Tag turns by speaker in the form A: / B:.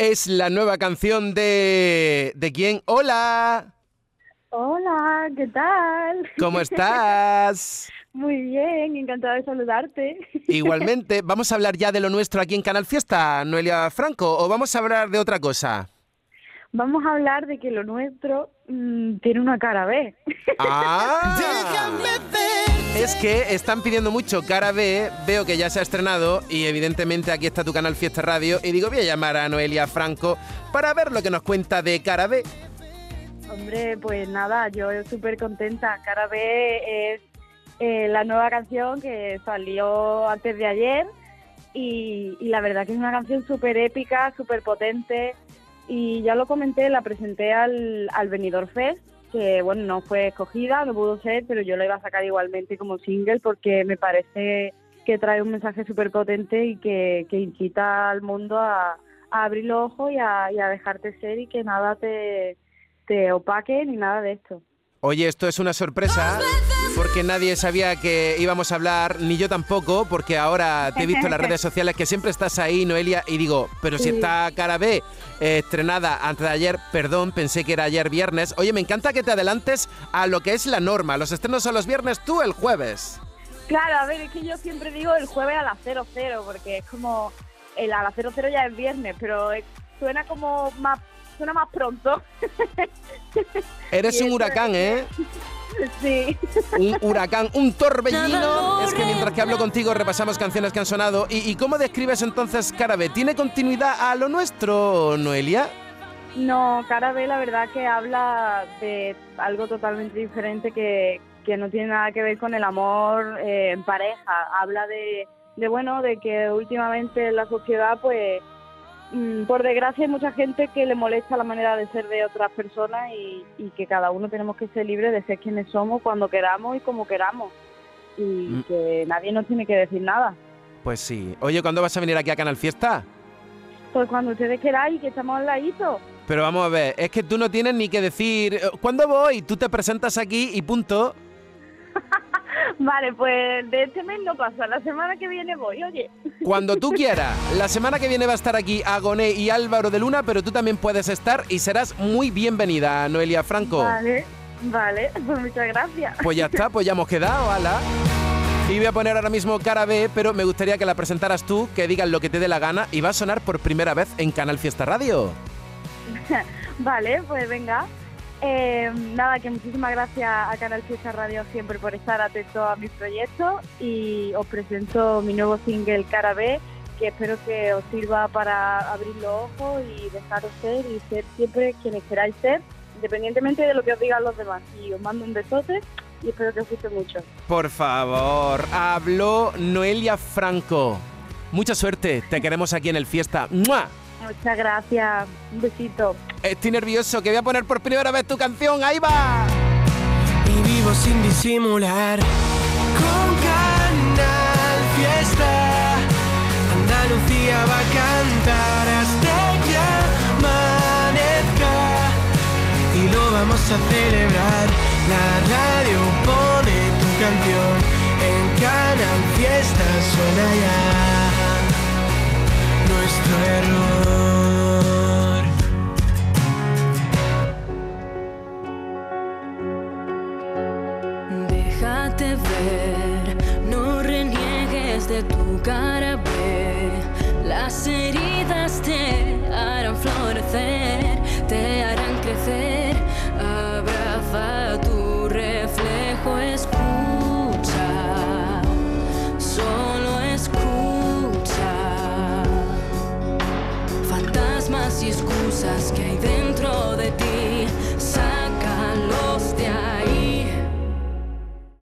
A: Es la nueva canción de... ¿De quién? ¡Hola!
B: Hola, ¿qué tal?
A: ¿Cómo estás?
B: Muy bien, encantada de saludarte.
A: Igualmente, ¿vamos a hablar ya de lo nuestro aquí en Canal Fiesta, Noelia Franco, o vamos a hablar de otra cosa?
B: Vamos a hablar de que lo nuestro mm, tiene una cara B.
A: ¡Ah! Es que están pidiendo mucho cara B, veo que ya se ha estrenado y evidentemente aquí está tu canal Fiesta Radio y digo voy a llamar a Noelia Franco para ver lo que nos cuenta de cara B.
B: Hombre, pues nada, yo súper contenta. Cara B es eh, la nueva canción que salió antes de ayer y, la verdad que es una canción súper épica, súper potente y ya lo comenté, la presenté al, al Benidorm Fest que bueno, no fue escogida, no pudo ser, pero yo la iba a sacar igualmente como single porque me parece que trae un mensaje súper potente y que, incita al mundo a, abrir los ojos y a, y a dejarte ser y que nada te, te opaque ni nada de esto.
A: Oye, esto es una sorpresa porque nadie sabía que íbamos a hablar, ni yo tampoco, porque ahora te he visto en las redes sociales que siempre estás ahí, Noelia, y digo, pero si está cara B eh, estrenada antes de ayer, perdón, pensé que era ayer viernes. Oye, me encanta que te adelantes a lo que es la norma. Los estrenos son los viernes, tú el jueves.
B: Claro, a ver, es que yo siempre digo el jueves a las 00, porque es como, el a las 00 ya es viernes, pero suena como más suena más pronto.
A: Eres un huracán, ¿eh?
B: Sí.
A: Un huracán, un torbellino. Es que mientras que hablo contigo repasamos canciones que han sonado. ¿Y, cómo describes entonces Carabe? ¿Tiene continuidad a lo nuestro, Noelia?
B: No, Carabe la verdad que habla de algo totalmente diferente que, que no tiene nada que ver con el amor eh, en pareja. Habla de, de, bueno, de que últimamente la sociedad pues por desgracia hay mucha gente que le molesta la manera de ser de otras personas y, que cada uno tenemos que ser libres de ser quienes somos cuando queramos y como queramos y mm. que nadie nos tiene que decir nada.
A: Pues sí. Oye, ¿cuándo vas a venir aquí a Canal Fiesta?
B: Pues cuando ustedes queráis, que estamos al ladito.
A: Pero vamos a ver, es que tú no tienes ni que decir, eh, ¿cuándo voy? Tú te presentas aquí y punto.
B: Vale, pues de este mes no pasa, la semana que viene voy, oye.
A: Cuando tú quieras. La semana que viene va a estar aquí Agoné y Álvaro de Luna, pero tú también puedes estar y serás muy bienvenida, Noelia Franco.
B: Vale, vale, pues muchas gracias.
A: Pues ya está, pues ya hemos quedado, ala. Y voy a poner ahora mismo cara B, pero me gustaría que la presentaras tú, que digas lo que te dé la gana y va a sonar por primera vez en Canal Fiesta Radio.
B: vale, pues venga. Eh, nada, que muchísimas gracias a Canal Fiesta Radio siempre por estar atento a mis proyectos y os presento mi nuevo single Cara B, que espero que os sirva para abrir los ojos y dejaros ser y ser siempre quienes queráis ser, independientemente de lo que os digan los demás. Y os mando un besote y espero que os guste mucho.
A: Por favor, habló Noelia Franco. Mucha suerte, te queremos aquí en el Fiesta. ¡Mua!
B: Muchas gracias. Un besito.
A: Estoy nervioso, que voy a poner por primera vez tu canción. ¡Ahí va!
C: Y vivo sin disimular. Con Canal Fiesta. Andalucía va a cantar hasta que amanezca. Y lo vamos a celebrar. La radio pone tu canción. En Canal Fiesta suena ya nuestro error.
D: no reniegues de tu cara. Las heridas te harán florecer, te harán crecer. Abraza tu reflejo, escucha, solo escucha. Fantasmas y excusas que hay dentro de ti, sácalos de ahí.